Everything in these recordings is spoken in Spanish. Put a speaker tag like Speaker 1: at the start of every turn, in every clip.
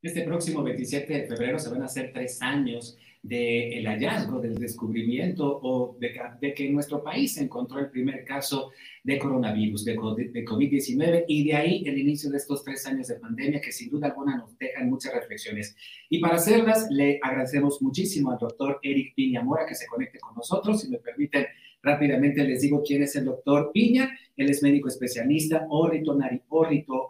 Speaker 1: Este próximo 27 de febrero se van a hacer tres años del hallazgo, del descubrimiento o de, que en nuestro país encontró el primer caso de coronavirus, de, de COVID-19, y de ahí el inicio de estos tres años de pandemia que sin duda alguna nos dejan muchas reflexiones. Y para hacerlas, le agradecemos muchísimo al doctor Eric Piña Mora que se conecte con nosotros. Si me permiten, rápidamente les digo quién es el doctor Piña. Él es médico especialista,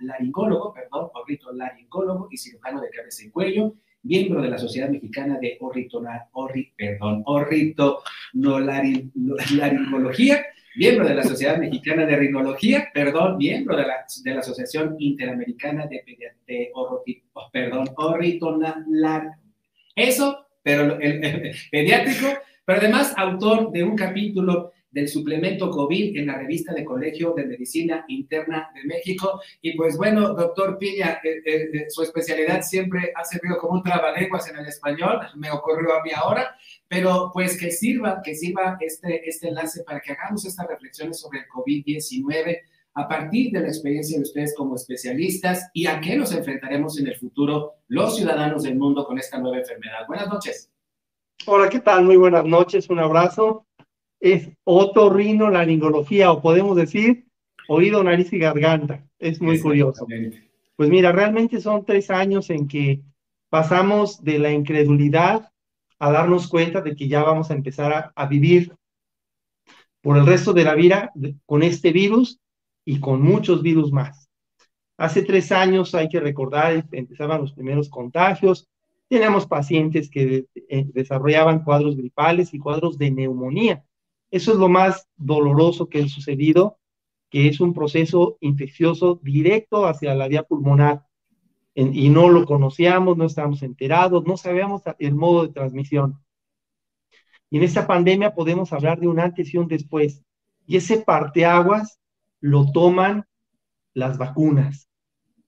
Speaker 1: laringólogo, perdón, laringólogo y cirujano de cabeza y cuello, miembro de la Sociedad Mexicana de Orritona, orri, perdón, Orritonolaringología, miembro de la Sociedad Mexicana de Rinología, perdón, miembro de la, de la Asociación Interamericana de, de oh, perdón. Eso, pero el pediátrico, pero además autor de un capítulo del suplemento COVID en la revista de Colegio de Medicina Interna de México. Y pues bueno, doctor Piña, eh, eh, eh, su especialidad siempre ha servido como un trabalenguas en el español, me ocurrió a mí ahora, pero pues que sirva, que sirva este, este enlace para que hagamos estas reflexiones sobre el COVID-19 a partir de la experiencia de ustedes como especialistas y a qué nos enfrentaremos en el futuro los ciudadanos del mundo con esta nueva enfermedad. Buenas noches.
Speaker 2: Hola, ¿qué tal? Muy buenas noches, un abrazo es otorrinolaringología o podemos decir oído, nariz y garganta. Es muy curioso. Pues mira, realmente son tres años en que pasamos de la incredulidad a darnos cuenta de que ya vamos a empezar a, vivir por el resto de la vida con este virus y con muchos virus más. Hace tres años, hay que recordar, empezaban los primeros contagios, teníamos pacientes que eh, desarrollaban cuadros gripales y cuadros de neumonía. Eso es lo más doloroso que ha sucedido, que es un proceso infeccioso directo hacia la vía pulmonar y no lo conocíamos, no estábamos enterados, no sabíamos el modo de transmisión. Y en esta pandemia podemos hablar de un antes y un después. Y ese parteaguas lo toman las vacunas.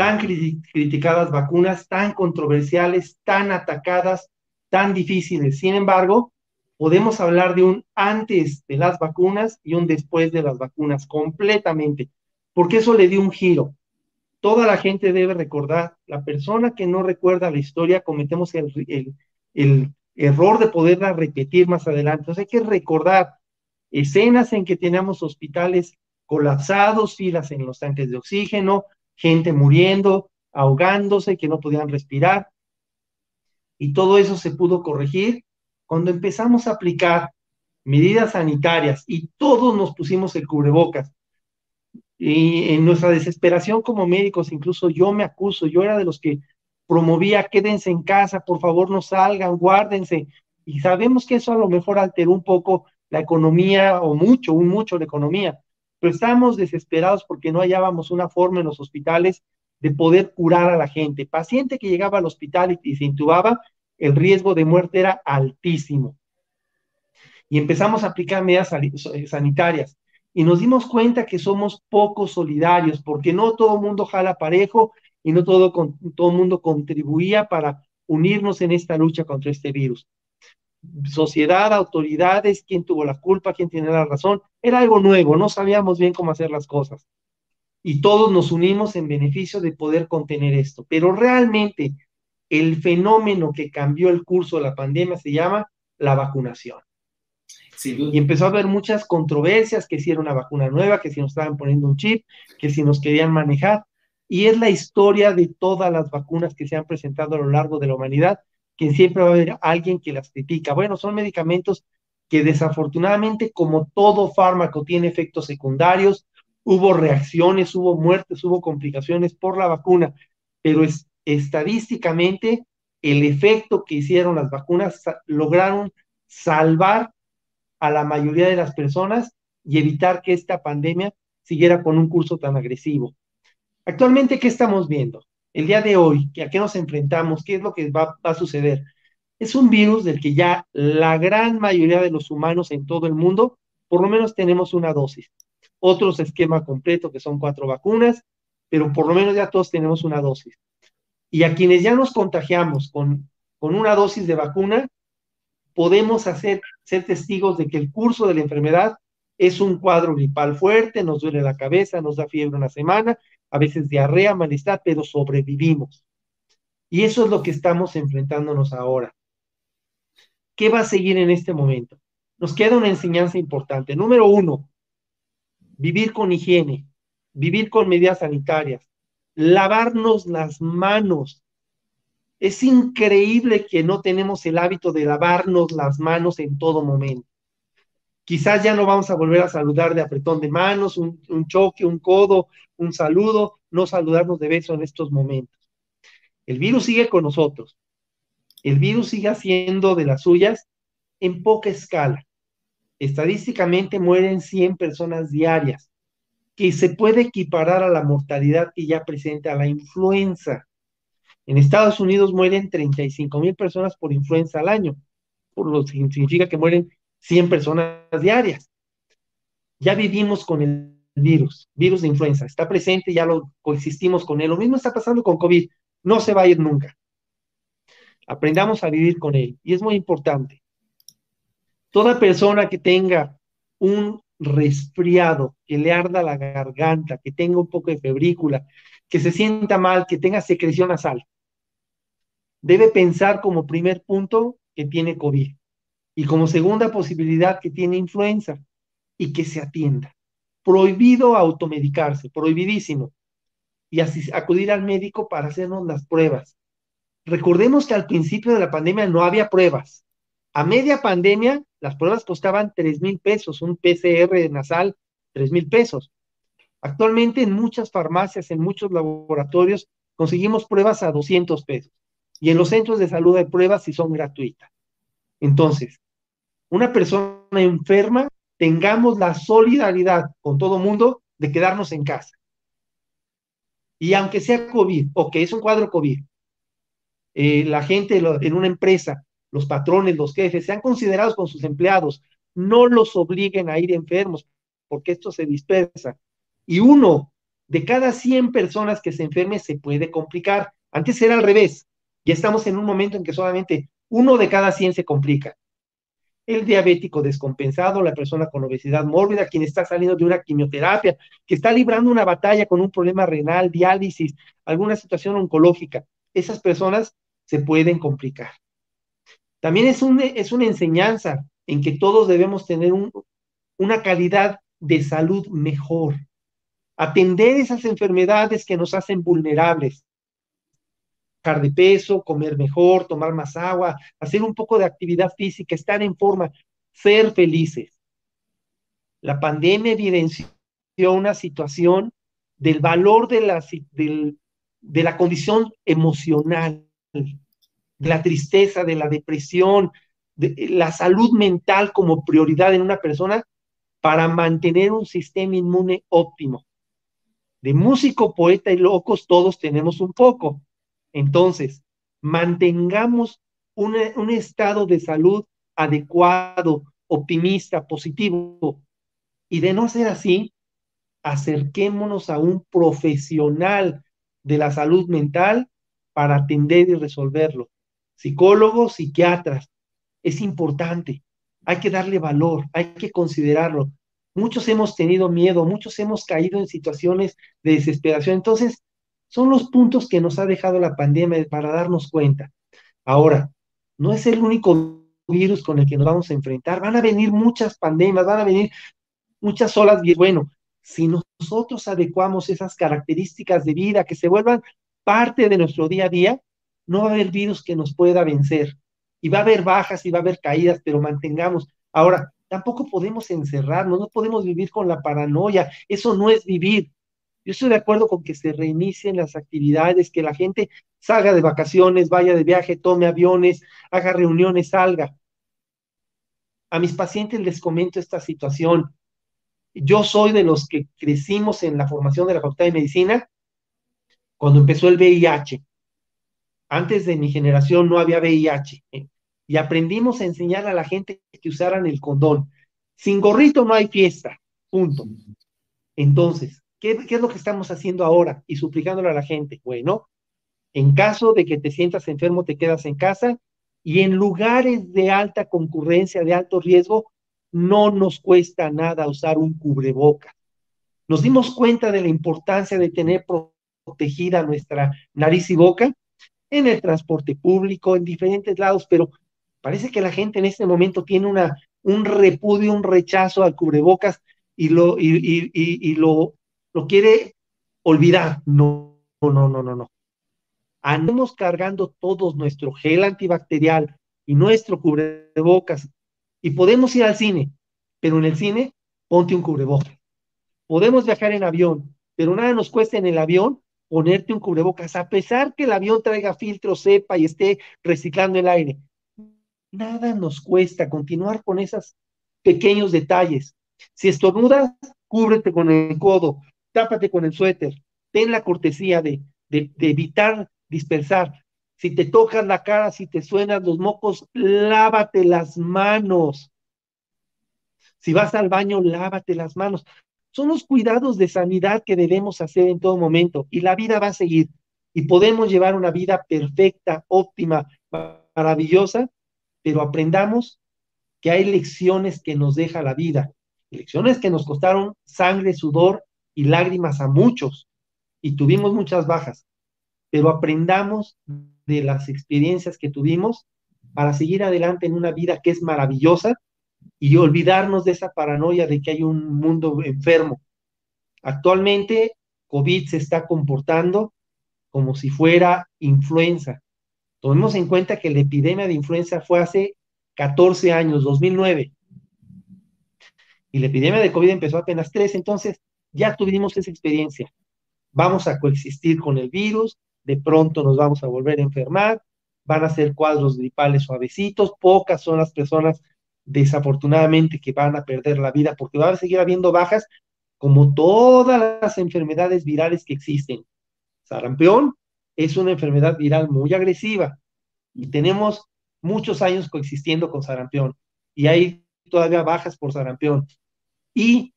Speaker 2: Tan criticadas vacunas, tan controversiales, tan atacadas, tan difíciles. Sin embargo, podemos hablar de un antes de las vacunas y un después de las vacunas completamente, porque eso le dio un giro. Toda la gente debe recordar, la persona que no recuerda la historia, cometemos el, el, error de poderla repetir más adelante. Entonces hay que recordar escenas en que teníamos hospitales colapsados, filas en los tanques de oxígeno, gente muriendo, ahogándose, que no podían respirar. Y todo eso se pudo corregir cuando empezamos a aplicar medidas sanitarias y todos nos pusimos el cubrebocas, y en nuestra desesperación como médicos, incluso yo me acuso, yo era de los que promovía, quédense en casa, por favor no salgan, guárdense, y sabemos que eso a lo mejor alteró un poco la economía, o mucho, un mucho la economía, pero estábamos desesperados porque no hallábamos una forma en los hospitales de poder curar a la gente. Paciente que llegaba al hospital y se intubaba, el riesgo de muerte era altísimo. Y empezamos a aplicar medidas eh, sanitarias y nos dimos cuenta que somos poco solidarios porque no todo el mundo jala parejo y no todo, todo el mundo contribuía para unirnos en esta lucha contra este virus. Sociedad, autoridades, quién tuvo la culpa, quién tiene la razón, era algo nuevo, no sabíamos bien cómo hacer las cosas. Y todos nos unimos en beneficio de poder contener esto. Pero realmente el fenómeno que cambió el curso de la pandemia se llama la vacunación. y empezó a haber muchas controversias, que si era una vacuna nueva, que si nos estaban poniendo un chip, que si nos querían manejar. Y es la historia de todas las vacunas que se han presentado a lo largo de la humanidad, que siempre va a haber alguien que las critica. Bueno, son medicamentos que desafortunadamente, como todo fármaco, tiene efectos secundarios, hubo reacciones, hubo muertes, hubo complicaciones por la vacuna, pero es estadísticamente el efecto que hicieron las vacunas lograron salvar a la mayoría de las personas y evitar que esta pandemia siguiera con un curso tan agresivo. Actualmente, ¿qué estamos viendo? El día de hoy, ¿a qué nos enfrentamos? ¿Qué es lo que va, va a suceder? Es un virus del que ya la gran mayoría de los humanos en todo el mundo, por lo menos tenemos una dosis. Otros esquema completo, que son cuatro vacunas, pero por lo menos ya todos tenemos una dosis. Y a quienes ya nos contagiamos con, con una dosis de vacuna, podemos hacer, ser testigos de que el curso de la enfermedad es un cuadro gripal fuerte, nos duele la cabeza, nos da fiebre una semana, a veces diarrea, malestar, pero sobrevivimos. Y eso es lo que estamos enfrentándonos ahora. ¿Qué va a seguir en este momento? Nos queda una enseñanza importante. Número uno, vivir con higiene, vivir con medidas sanitarias, lavarnos las manos. Es increíble que no tenemos el hábito de lavarnos las manos en todo momento. Quizás ya no vamos a volver a saludar de apretón de manos, un, choque, un codo, un saludo, no saludarnos de beso en estos momentos. El virus sigue con nosotros. El virus sigue haciendo de las suyas en poca escala. Estadísticamente mueren 100 personas diarias que se puede equiparar a la mortalidad que ya presenta la influenza. En Estados Unidos mueren 35 mil personas por influenza al año, por lo que significa que mueren 100 personas diarias. Ya vivimos con el virus, virus de influenza, está presente, ya lo coexistimos con él. Lo mismo está pasando con COVID, no se va a ir nunca. Aprendamos a vivir con él y es muy importante. Toda persona que tenga un resfriado, que le arda la garganta, que tenga un poco de febrícula, que se sienta mal, que tenga secreción nasal, debe pensar como primer punto que tiene COVID y como segunda posibilidad que tiene influenza y que se atienda. Prohibido automedicarse, prohibidísimo. Y así acudir al médico para hacernos las pruebas. Recordemos que al principio de la pandemia no había pruebas. A media pandemia, las pruebas costaban 3 mil pesos, un PCR nasal, 3 mil pesos. Actualmente en muchas farmacias, en muchos laboratorios, conseguimos pruebas a 200 pesos. Y en los centros de salud hay pruebas si son gratuitas. Entonces, una persona enferma, tengamos la solidaridad con todo mundo de quedarnos en casa. Y aunque sea COVID o que es un cuadro COVID, eh, la gente en una empresa los patrones, los jefes, sean considerados con sus empleados, no los obliguen a ir enfermos, porque esto se dispersa. Y uno de cada 100 personas que se enferme se puede complicar. Antes era al revés. Ya estamos en un momento en que solamente uno de cada 100 se complica. El diabético descompensado, la persona con obesidad mórbida, quien está saliendo de una quimioterapia, que está librando una batalla con un problema renal, diálisis, alguna situación oncológica. Esas personas se pueden complicar. También es, es una enseñanza en que todos debemos tener una calidad de salud mejor, atender esas enfermedades que nos hacen vulnerables, bajar de peso, comer mejor, tomar más agua, hacer un poco de actividad física, estar en forma, ser felices. La pandemia evidenció una situación del valor de la, de la condición emocional de la tristeza, de la depresión, de la salud mental como prioridad en una persona para mantener un sistema inmune óptimo. De músico, poeta y locos todos tenemos un poco. Entonces, mantengamos un estado de salud adecuado, optimista, positivo. Y de no ser así, acerquémonos a un profesional de la salud mental para atender y resolverlo psicólogos, psiquiatras. Es importante, hay que darle valor, hay que considerarlo. Muchos hemos tenido miedo, muchos hemos caído en situaciones de desesperación. Entonces, son los puntos que nos ha dejado la pandemia para darnos cuenta. Ahora, no es el único virus con el que nos vamos a enfrentar. Van a venir muchas pandemias, van a venir muchas olas. Bueno, si nosotros adecuamos esas características de vida que se vuelvan parte de nuestro día a día, no va a haber virus que nos pueda vencer. Y va a haber bajas y va a haber caídas, pero mantengamos. Ahora, tampoco podemos encerrarnos, no podemos vivir con la paranoia. Eso no es vivir. Yo estoy de acuerdo con que se reinicien las actividades, que la gente salga de vacaciones, vaya de viaje, tome aviones, haga reuniones, salga. A mis pacientes les comento esta situación. Yo soy de los que crecimos en la formación de la Facultad de Medicina cuando empezó el VIH antes de mi generación no había VIH. ¿eh? Y aprendimos a enseñar a la gente que usaran el condón. Sin gorrito no hay fiesta. Punto. Entonces, ¿qué, es lo que estamos haciendo ahora y suplicándole a la gente? Bueno, en caso de que te sientas enfermo, te quedas en casa y en lugares de alta concurrencia, de alto riesgo, no nos cuesta nada usar un cubreboca. Nos dimos cuenta de la importancia de tener protegida nuestra nariz y boca en el transporte público, en diferentes lados, pero parece que la gente en este momento tiene una, un repudio, un rechazo al cubrebocas y lo, y, y, lo, lo quiere olvidar. No, no, no, no, no. Andemos cargando todos nuestro gel antibacterial y nuestro cubrebocas y podemos ir al cine, pero en el cine ponte un cubrebocas. Podemos viajar en avión, pero nada nos cuesta en el avión ponerte un cubrebocas, a pesar que el avión traiga filtro, sepa y esté reciclando el aire. Nada nos cuesta continuar con esos pequeños detalles. Si estornudas, cúbrete con el codo, tápate con el suéter, ten la cortesía de, de, de evitar dispersar. Si te tocas la cara, si te suenan los mocos, lávate las manos. Si vas al baño, lávate las manos. Son los cuidados de sanidad que debemos hacer en todo momento y la vida va a seguir y podemos llevar una vida perfecta, óptima, maravillosa, pero aprendamos que hay lecciones que nos deja la vida, lecciones que nos costaron sangre, sudor y lágrimas a muchos y tuvimos muchas bajas, pero aprendamos de las experiencias que tuvimos para seguir adelante en una vida que es maravillosa y olvidarnos de esa paranoia de que hay un mundo enfermo. Actualmente, COVID se está comportando como si fuera influenza. Tomemos en cuenta que la epidemia de influenza fue hace 14 años, 2009. Y la epidemia de COVID empezó apenas 3, entonces ya tuvimos esa experiencia. Vamos a coexistir con el virus, de pronto nos vamos a volver a enfermar, van a ser cuadros gripales suavecitos, pocas son las personas desafortunadamente que van a perder la vida porque va a seguir habiendo bajas como todas las enfermedades virales que existen. Sarampión es una enfermedad viral muy agresiva y tenemos muchos años coexistiendo con sarampión y hay todavía bajas por sarampión. Y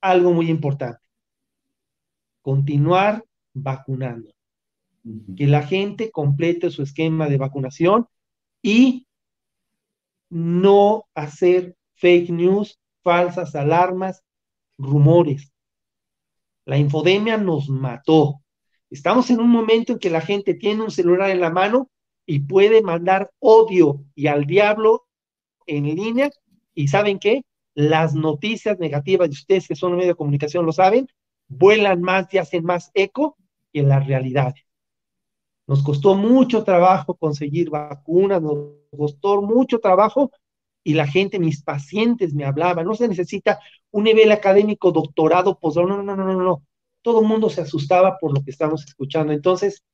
Speaker 2: algo muy importante, continuar vacunando que la gente complete su esquema de vacunación y no hacer fake news, falsas alarmas, rumores. La infodemia nos mató. Estamos en un momento en que la gente tiene un celular en la mano y puede mandar odio y al diablo en línea. ¿Y saben qué? Las noticias negativas, de ustedes que son medio de comunicación lo saben, vuelan más y hacen más eco que las realidades. Nos costó mucho trabajo conseguir vacunas, nos costó mucho trabajo y la gente, mis pacientes me hablaban, no se necesita un nivel académico, doctorado, posgrado, no, no, no, no, no. Todo el mundo se asustaba por lo que estamos escuchando. Entonces,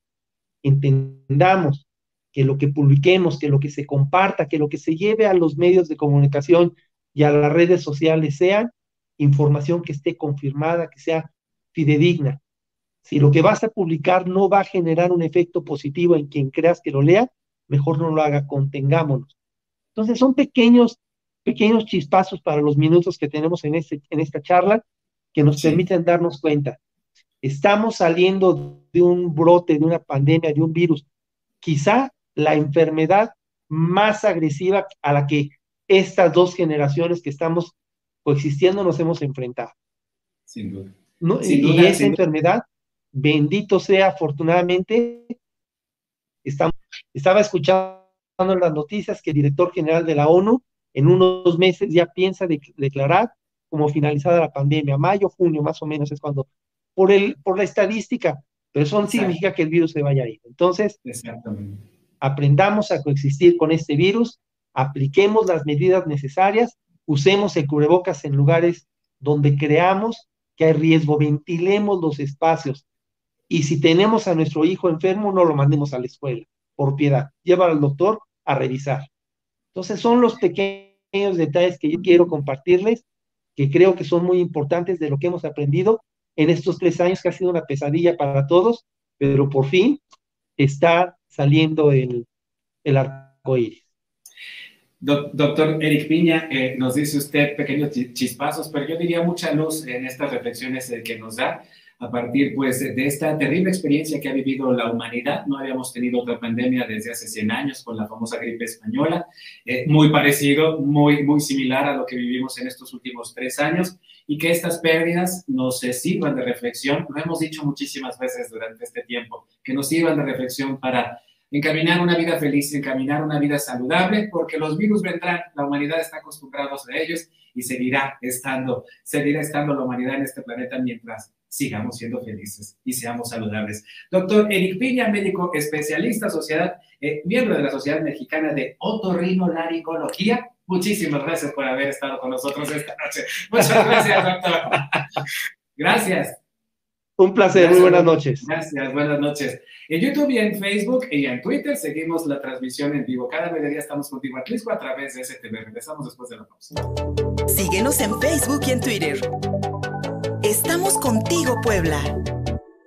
Speaker 2: entendamos que lo que publiquemos, que lo que se comparta, que lo que se lleve a los medios de comunicación y a las redes sociales sea información que esté confirmada, que sea fidedigna. Si lo que vas a publicar no va a generar un efecto positivo en quien creas que lo lea, mejor no lo haga, contengámonos. Entonces son pequeños, pequeños chispazos para los minutos que tenemos en, este, en esta charla que nos permiten darnos cuenta. Estamos saliendo de un brote, de una pandemia, de un virus. Quizá la enfermedad más agresiva a la que estas dos generaciones que estamos coexistiendo nos hemos enfrentado.
Speaker 1: Sin duda.
Speaker 2: y esa enfermedad bendito sea, afortunadamente, estaba escuchando las noticias que el director general de la ONU en unos meses ya piensa declarar como finalizada la pandemia, mayo, junio más o menos es cuando, por, el, por la estadística, pero eso no significa que el virus se vaya a ir. Entonces, aprendamos a coexistir con este virus, apliquemos las medidas necesarias, usemos el cubrebocas en lugares donde creamos que hay riesgo, ventilemos los espacios, y si tenemos a nuestro hijo enfermo, no lo mandemos a la escuela, por piedad. Llévalo al doctor a revisar. Entonces son los pequeños detalles que yo quiero compartirles, que creo que son muy importantes de lo que hemos aprendido en estos tres años, que ha sido una pesadilla para todos, pero por fin está saliendo el, el arco iris.
Speaker 1: Doctor Eric Piña, eh, nos dice usted pequeños chispazos, pero yo diría mucha luz en estas reflexiones eh, que nos da a partir pues de esta terrible experiencia que ha vivido la humanidad. No habíamos tenido otra pandemia desde hace 100 años con la famosa gripe española, eh, muy parecido, muy, muy similar a lo que vivimos en estos últimos tres años y que estas pérdidas nos sirvan de reflexión, lo hemos dicho muchísimas veces durante este tiempo, que nos sirvan de reflexión para encaminar una vida feliz, encaminar una vida saludable, porque los virus vendrán, la humanidad está acostumbrada a ellos y seguirá estando, seguirá estando la humanidad en este planeta mientras sigamos siendo felices y seamos saludables. Doctor Eric Piña, médico especialista, sociedad, eh, miembro de la Sociedad Mexicana de Otorrinolaringología. Muchísimas gracias por haber estado con nosotros esta noche. Muchas gracias, doctor. Gracias.
Speaker 2: Un placer, muy buenas noches.
Speaker 1: Gracias, buenas noches. En YouTube y en Facebook y en Twitter seguimos la transmisión en vivo. Cada mediodía estamos contigo, Atlisco, a través de STV. Regresamos después de la pausa.
Speaker 3: Síguenos en Facebook y en Twitter. Estamos contigo, Puebla.